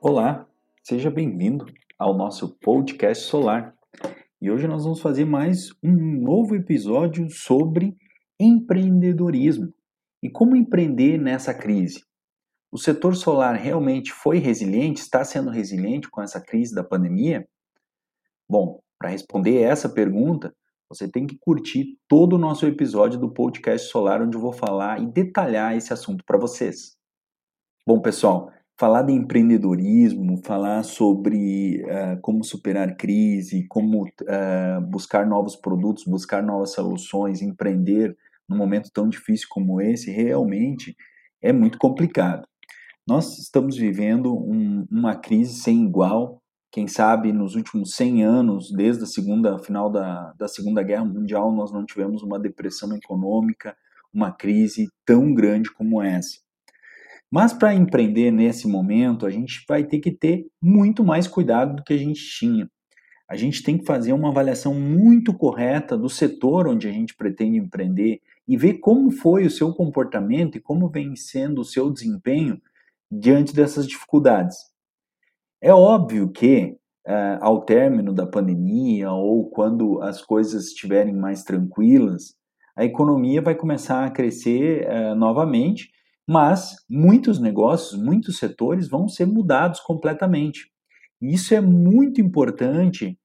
Olá, seja bem-vindo ao nosso podcast solar. E hoje nós vamos fazer mais um novo episódio sobre empreendedorismo e como empreender nessa crise. O setor solar realmente foi resiliente, está sendo resiliente com essa crise da pandemia? Bom, para responder essa pergunta, você tem que curtir todo o nosso episódio do podcast solar, onde eu vou falar e detalhar esse assunto para vocês. Bom, pessoal, falar de empreendedorismo, falar sobre uh, como superar crise, como uh, buscar novos produtos, buscar novas soluções, empreender num momento tão difícil como esse, realmente é muito complicado. Nós estamos vivendo um, uma crise sem igual. Quem sabe nos últimos 100 anos, desde a segunda final da, da Segunda Guerra Mundial, nós não tivemos uma depressão econômica, uma crise tão grande como essa. Mas para empreender nesse momento, a gente vai ter que ter muito mais cuidado do que a gente tinha. A gente tem que fazer uma avaliação muito correta do setor onde a gente pretende empreender e ver como foi o seu comportamento e como vem sendo o seu desempenho diante dessas dificuldades. É óbvio que uh, ao término da pandemia ou quando as coisas estiverem mais tranquilas, a economia vai começar a crescer uh, novamente mas muitos negócios, muitos setores vão ser mudados completamente. E isso é muito importante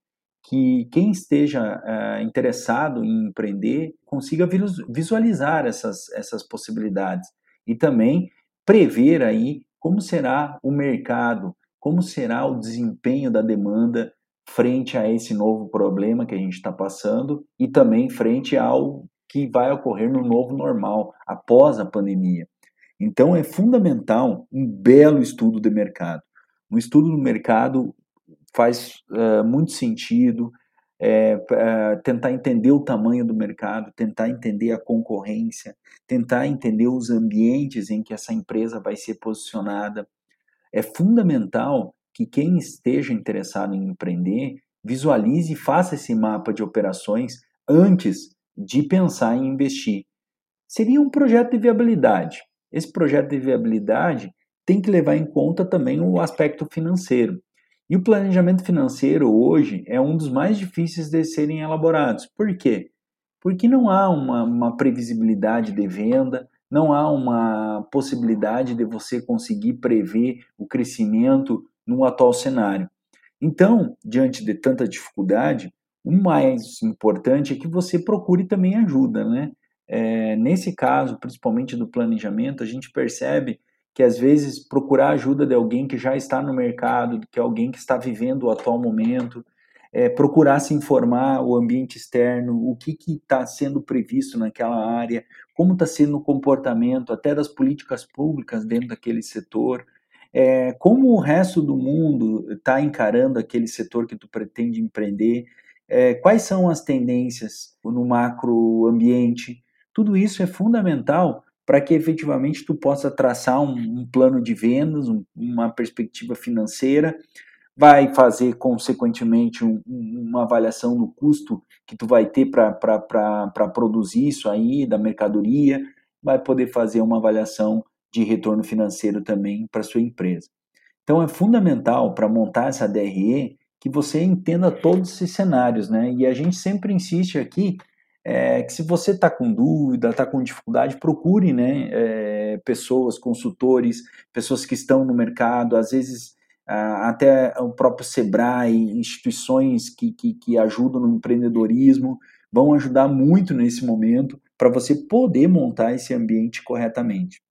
que quem esteja uh, interessado em empreender consiga visualizar essas, essas possibilidades e também prever aí como será o mercado, como será o desempenho da demanda frente a esse novo problema que a gente está passando e também frente ao que vai ocorrer no novo normal após a pandemia. Então é fundamental um belo estudo de mercado. Um estudo do mercado faz uh, muito sentido é, é, tentar entender o tamanho do mercado, tentar entender a concorrência, tentar entender os ambientes em que essa empresa vai ser posicionada. É fundamental que quem esteja interessado em empreender visualize e faça esse mapa de operações antes de pensar em investir. Seria um projeto de viabilidade. Esse projeto de viabilidade tem que levar em conta também o aspecto financeiro. E o planejamento financeiro hoje é um dos mais difíceis de serem elaborados. Por quê? Porque não há uma, uma previsibilidade de venda, não há uma possibilidade de você conseguir prever o crescimento no atual cenário. Então, diante de tanta dificuldade, o mais importante é que você procure também ajuda, né? É, nesse caso, principalmente do planejamento, a gente percebe que às vezes procurar ajuda de alguém que já está no mercado, que é alguém que está vivendo o atual momento, é, procurar se informar o ambiente externo, o que está sendo previsto naquela área, como está sendo o comportamento até das políticas públicas dentro daquele setor, é, como o resto do mundo está encarando aquele setor que tu pretende empreender, é, quais são as tendências no macro ambiente, tudo isso é fundamental para que efetivamente tu possa traçar um, um plano de vendas, um, uma perspectiva financeira, vai fazer consequentemente um, uma avaliação do custo que tu vai ter para produzir isso aí, da mercadoria, vai poder fazer uma avaliação de retorno financeiro também para sua empresa. Então é fundamental para montar essa DRE que você entenda todos esses cenários, né? E a gente sempre insiste aqui é, que se você está com dúvida, está com dificuldade, procure né, é, pessoas, consultores, pessoas que estão no mercado, às vezes até o próprio Sebrae, instituições que, que, que ajudam no empreendedorismo, vão ajudar muito nesse momento para você poder montar esse ambiente corretamente.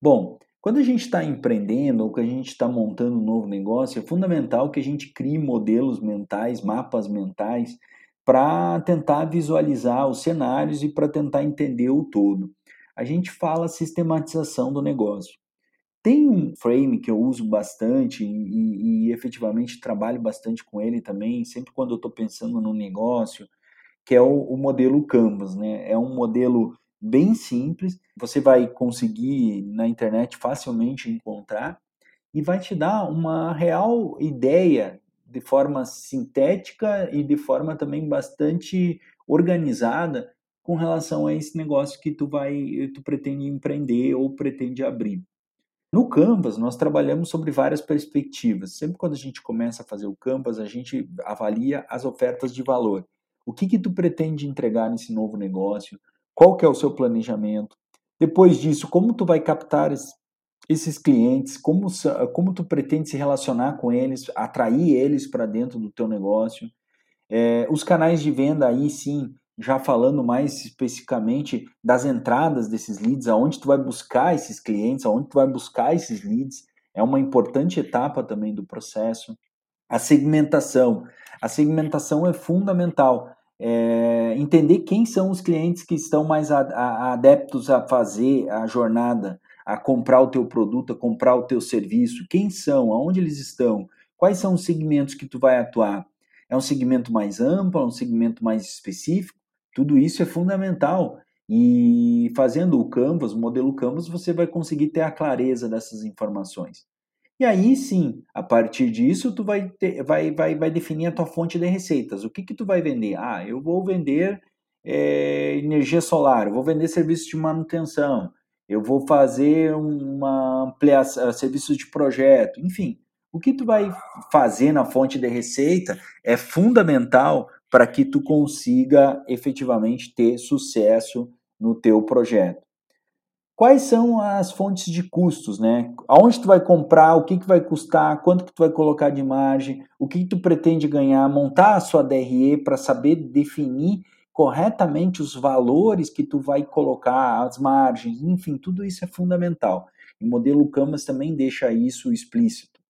Bom, quando a gente está empreendendo ou que a gente está montando um novo negócio, é fundamental que a gente crie modelos mentais, mapas mentais, para tentar visualizar os cenários e para tentar entender o todo. A gente fala sistematização do negócio. Tem um frame que eu uso bastante e, e efetivamente trabalho bastante com ele também, sempre quando eu estou pensando no negócio, que é o, o modelo Canvas. Né? É um modelo bem simples, você vai conseguir na internet facilmente encontrar e vai te dar uma real ideia de forma sintética e de forma também bastante organizada com relação a esse negócio que tu vai, tu pretende empreender ou pretende abrir. No Canvas, nós trabalhamos sobre várias perspectivas. Sempre quando a gente começa a fazer o Canvas, a gente avalia as ofertas de valor. O que que tu pretende entregar nesse novo negócio? Qual que é o seu planejamento? Depois disso, como tu vai captar esses clientes? Como, como tu pretende se relacionar com eles, atrair eles para dentro do teu negócio? É, os canais de venda aí sim, já falando mais especificamente das entradas desses leads, aonde tu vai buscar esses clientes, aonde tu vai buscar esses leads, é uma importante etapa também do processo. A segmentação. A segmentação é fundamental. É, entender quem são os clientes que estão mais adeptos a fazer a jornada, a comprar o teu produto, a comprar o teu serviço, quem são, aonde eles estão, quais são os segmentos que tu vai atuar. É um segmento mais amplo, é um segmento mais específico? Tudo isso é fundamental. E fazendo o Canvas, o modelo Canvas, você vai conseguir ter a clareza dessas informações. E aí sim, a partir disso, tu vai, ter, vai, vai, vai definir a tua fonte de receitas. O que, que tu vai vender? Ah, eu vou vender é, energia solar, vou vender serviços de manutenção, eu vou fazer uma ampliação, serviços de projeto, enfim. O que tu vai fazer na fonte de receita é fundamental para que tu consiga efetivamente ter sucesso no teu projeto. Quais são as fontes de custos, né? Aonde tu vai comprar, o que, que vai custar, quanto que tu vai colocar de margem, o que, que tu pretende ganhar, montar a sua DRE para saber definir corretamente os valores que tu vai colocar, as margens, enfim, tudo isso é fundamental. E o modelo Canvas também deixa isso explícito.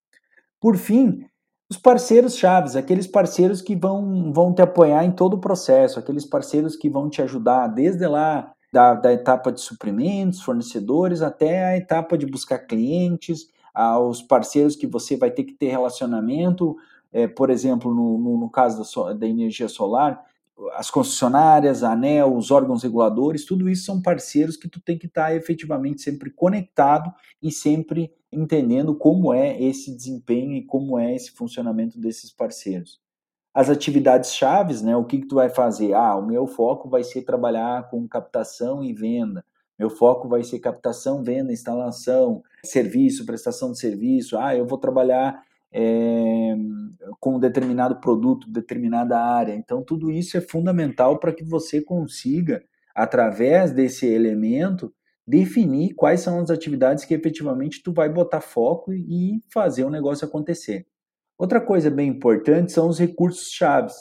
Por fim, os parceiros chaves, aqueles parceiros que vão, vão te apoiar em todo o processo, aqueles parceiros que vão te ajudar desde lá da, da etapa de suprimentos, fornecedores, até a etapa de buscar clientes, aos parceiros que você vai ter que ter relacionamento, é, por exemplo, no, no, no caso da, da, energia solar, as concessionárias, a ANEL, os órgãos reguladores, tudo isso são parceiros que tu tem que estar efetivamente sempre conectado e sempre entendendo como é esse desempenho e como é esse funcionamento desses parceiros as atividades chaves, né? O que, que tu vai fazer? Ah, o meu foco vai ser trabalhar com captação e venda. Meu foco vai ser captação, venda, instalação, serviço, prestação de serviço. Ah, eu vou trabalhar é, com um determinado produto, determinada área. Então, tudo isso é fundamental para que você consiga, através desse elemento, definir quais são as atividades que efetivamente tu vai botar foco e fazer o negócio acontecer. Outra coisa bem importante são os recursos chaves.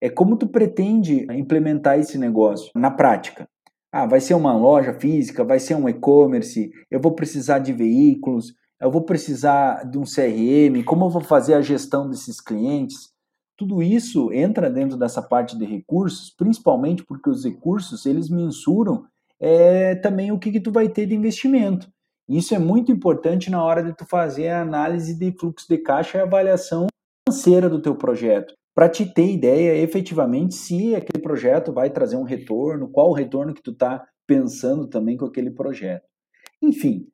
É como tu pretende implementar esse negócio na prática. Ah, vai ser uma loja física, vai ser um e-commerce, eu vou precisar de veículos, eu vou precisar de um CRM, como eu vou fazer a gestão desses clientes? Tudo isso entra dentro dessa parte de recursos, principalmente porque os recursos eles mensuram é, também o que, que tu vai ter de investimento. Isso é muito importante na hora de tu fazer a análise de fluxo de caixa e avaliação financeira do teu projeto, para te ter ideia efetivamente se aquele projeto vai trazer um retorno, qual o retorno que tu está pensando também com aquele projeto. Enfim,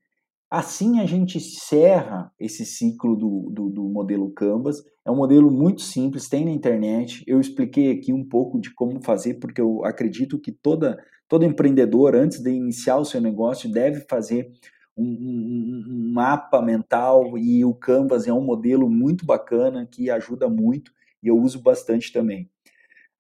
assim a gente encerra esse ciclo do, do, do modelo Canvas. É um modelo muito simples, tem na internet. Eu expliquei aqui um pouco de como fazer, porque eu acredito que toda, todo empreendedor, antes de iniciar o seu negócio, deve fazer um, um, um, mapa mental e o Canvas é um modelo muito bacana que ajuda muito e eu uso bastante também.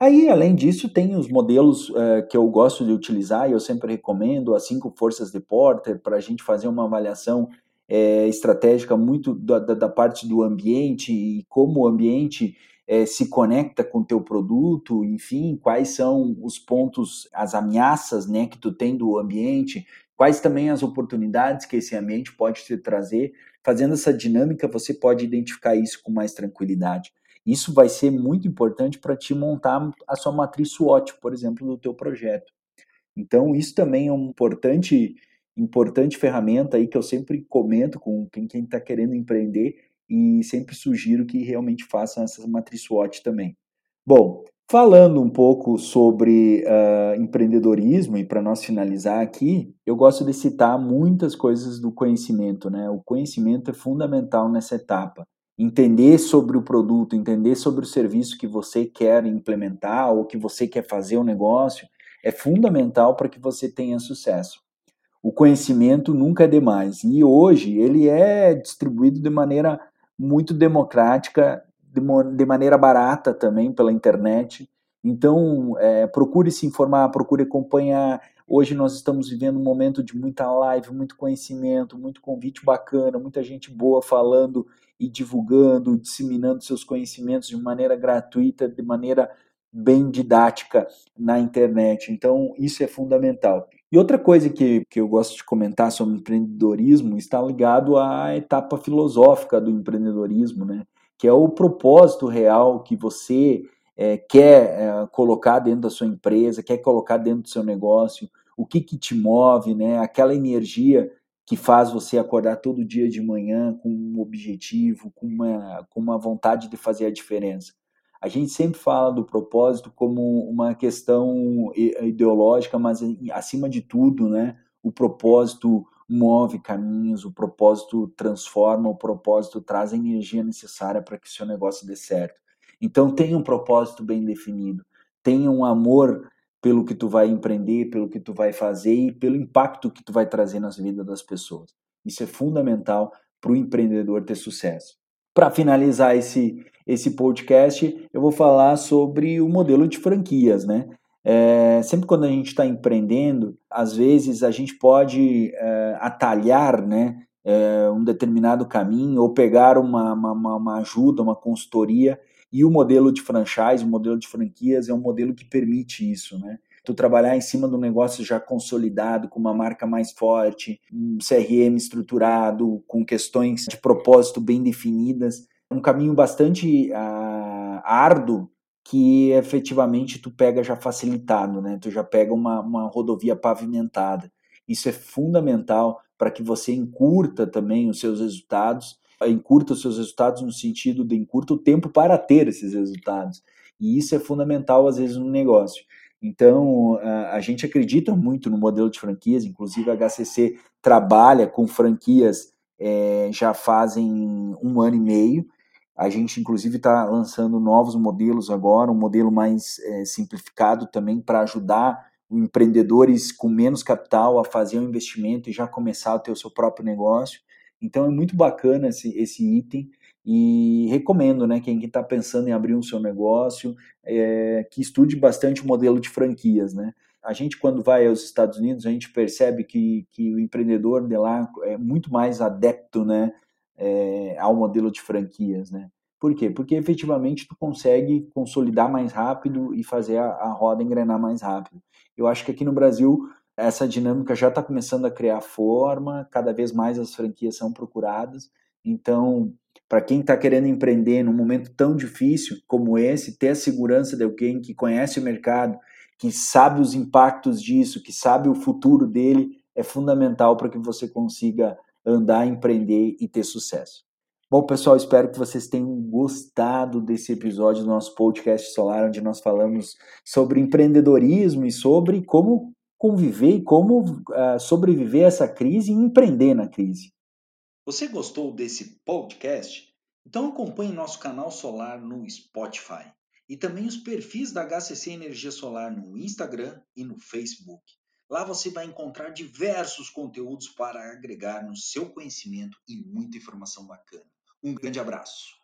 Aí, além disso, tem os modelos uh, que eu gosto de utilizar e eu sempre recomendo, as cinco forças de Porter, para a gente fazer uma avaliação é, estratégica muito da, da, parte do ambiente e como o ambiente é, se conecta com o teu produto, enfim, quais são os pontos, as ameaças né, que tu tem do ambiente, quais também as oportunidades que esse ambiente pode te trazer. Fazendo essa dinâmica, você pode identificar isso com mais tranquilidade. Isso vai ser muito importante para te montar a sua matriz SWOT, por exemplo, do teu projeto. Então, isso também é uma importante, importante ferramenta aí que eu sempre comento com quem está querendo empreender e sempre sugiro que realmente façam essa matriz SWOT também. Bom, Falando um pouco sobre uh, empreendedorismo, e para nós finalizar aqui, eu gosto de citar muitas coisas do conhecimento. Né? O conhecimento é fundamental nessa etapa. Entender sobre o produto, entender sobre o serviço que você quer implementar ou que você quer fazer o negócio, é fundamental para que você tenha sucesso. o conhecimento nunca é demais. E hoje ele é distribuído de maneira muito democrática, de, maneira barata também pela internet. Então, é, procure se informar, procure acompanhar. Hoje nós estamos vivendo um momento de muita live, muito conhecimento, muito convite bacana, muita gente boa falando e divulgando, disseminando seus conhecimentos de maneira gratuita, de maneira bem didática na internet. Então, isso é fundamental. E outra coisa que, que eu gosto de comentar sobre empreendedorismo está ligado à etapa filosófica do empreendedorismo, né? que é o propósito real que você é, quer é, colocar dentro da sua empresa, quer colocar dentro do seu negócio, o que, que te move, né? aquela energia que faz você acordar todo dia de manhã com um objetivo, com uma, com uma vontade de fazer a diferença. A gente sempre fala do propósito como uma questão ideológica, mas acima de tudo, né, o propósito move caminhos, o propósito transforma, o propósito traz a energia necessária para que seu negócio dê certo. Então tenha um propósito bem definido, tenha um amor pelo que tu vai empreender, pelo que tu vai fazer e pelo impacto que tu vai trazer nas vidas das pessoas. Isso é fundamental para o empreendedor ter sucesso. Para finalizar esse, esse podcast, eu vou falar sobre o modelo de franquias, né? É, sempre quando a gente está empreendendo, às vezes a gente pode é, atalhar né, é, um determinado caminho ou pegar uma, uma, uma, ajuda, uma consultoria, e o modelo de franchise, o modelo de franquias é um modelo que permite isso, né? tu trabalhar em cima do negócio já consolidado, com uma marca mais forte, um CRM estruturado, com questões de propósito bem definidas, um caminho bastante uh, árduo que efetivamente tu pega já facilitado, né? Tu já pega uma, uma rodovia pavimentada. Isso é fundamental para que você encurta também os seus resultados, encurta os seus resultados no sentido de encurta o tempo para ter esses resultados. E isso é fundamental às vezes no negócio. Então, a, gente acredita muito no modelo de franquias, inclusive a HCC trabalha com franquias é, já fazem um ano e meio. A gente, inclusive, está lançando novos modelos agora, um modelo mais é, simplificado também para ajudar empreendedores com menos capital a fazer um investimento e já começar a ter o seu próprio negócio. Então, é muito bacana esse, esse item. E recomendo, né, quem está pensando em abrir um seu negócio, é, que estude bastante o modelo de franquias, né? A gente, quando vai aos Estados Unidos, a gente percebe que, que o empreendedor de lá é muito mais adepto, né, é, ao modelo de franquias, né? Por quê? Porque efetivamente tu consegue consolidar mais rápido e fazer a, a roda engrenar mais rápido. Eu acho que aqui no Brasil essa dinâmica já está começando a criar forma, cada vez mais as franquias são procuradas. Então, para quem está querendo empreender num momento tão difícil como esse, ter a segurança de alguém que conhece o mercado, que sabe os impactos disso, que sabe o futuro dele, é fundamental para que você consiga andar, empreender e ter sucesso. Bom, pessoal, espero que vocês tenham gostado desse episódio do nosso podcast Solar, onde nós falamos sobre empreendedorismo e sobre como conviver e como uh, sobreviver a essa crise e empreender na crise. Você gostou desse podcast? Então acompanhe nosso canal solar no Spotify e também os perfis da HCC Energia Solar no Instagram e no Facebook. Lá você vai encontrar diversos conteúdos para agregar no seu conhecimento e muita informação bacana. Um grande abraço.